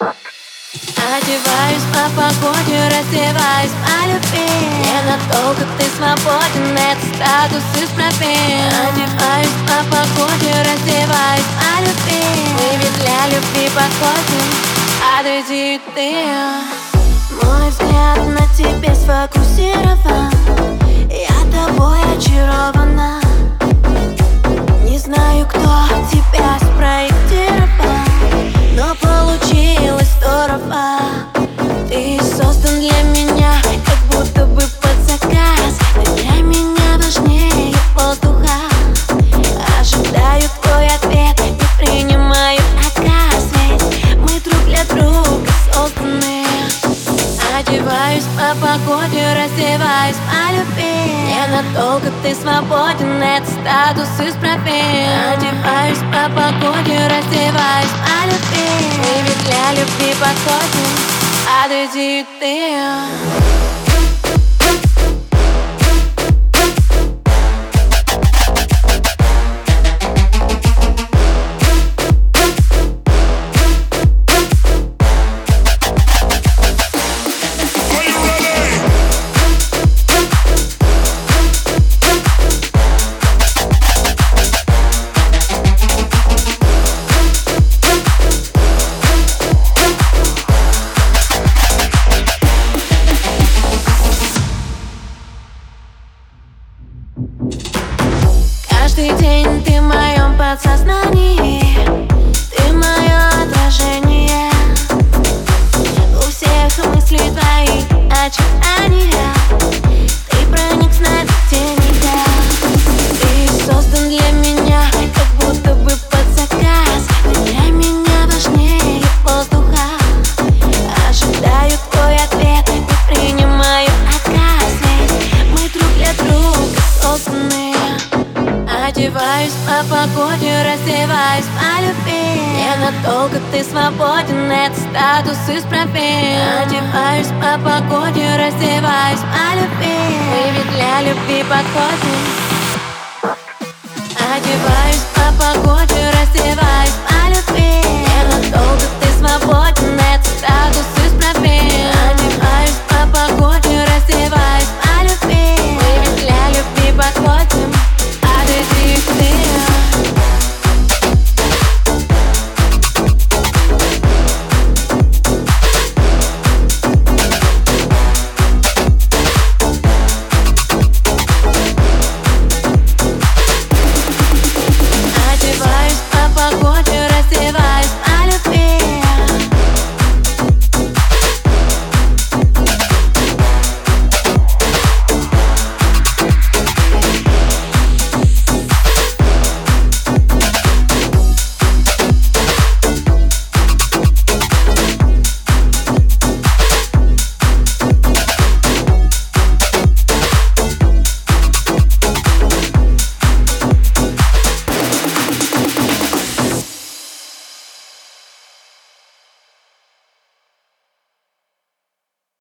Одеваюсь по погоде, раздеваюсь по любви. Ненадолго ты свободен, это статус исправим. Одеваюсь по погоде, раздеваюсь по любви. Мы ведь для любви подходим, подойди ты. Мой взгляд на тебе сфокусирован для меня, как будто бы под заказ. Для меня важнее воздуха Ожидаю твой ответ, не принимаю отказ. Мы друг для друга созданы. Одеваюсь по погоде, раздеваюсь по любви. Ненадолго ты свободен, это статус исправим Одеваюсь по погоде, раздеваюсь по любви. Мы ведь для любви подходим, Acredite. Твои очарования Ты проник знать нельзя. Ты создан для меня, как будто бы под заказ. Для меня важнее воздуха. Ожидаю твой ответ, не принимаю отказ. Мы друг для друга созданы. Одеваюсь по погоде, раздеваюсь по любви Ненадолго ты свободен, это статус исправим Одеваюсь по погоде, раздеваюсь по любви. Мы ведь для любви подходим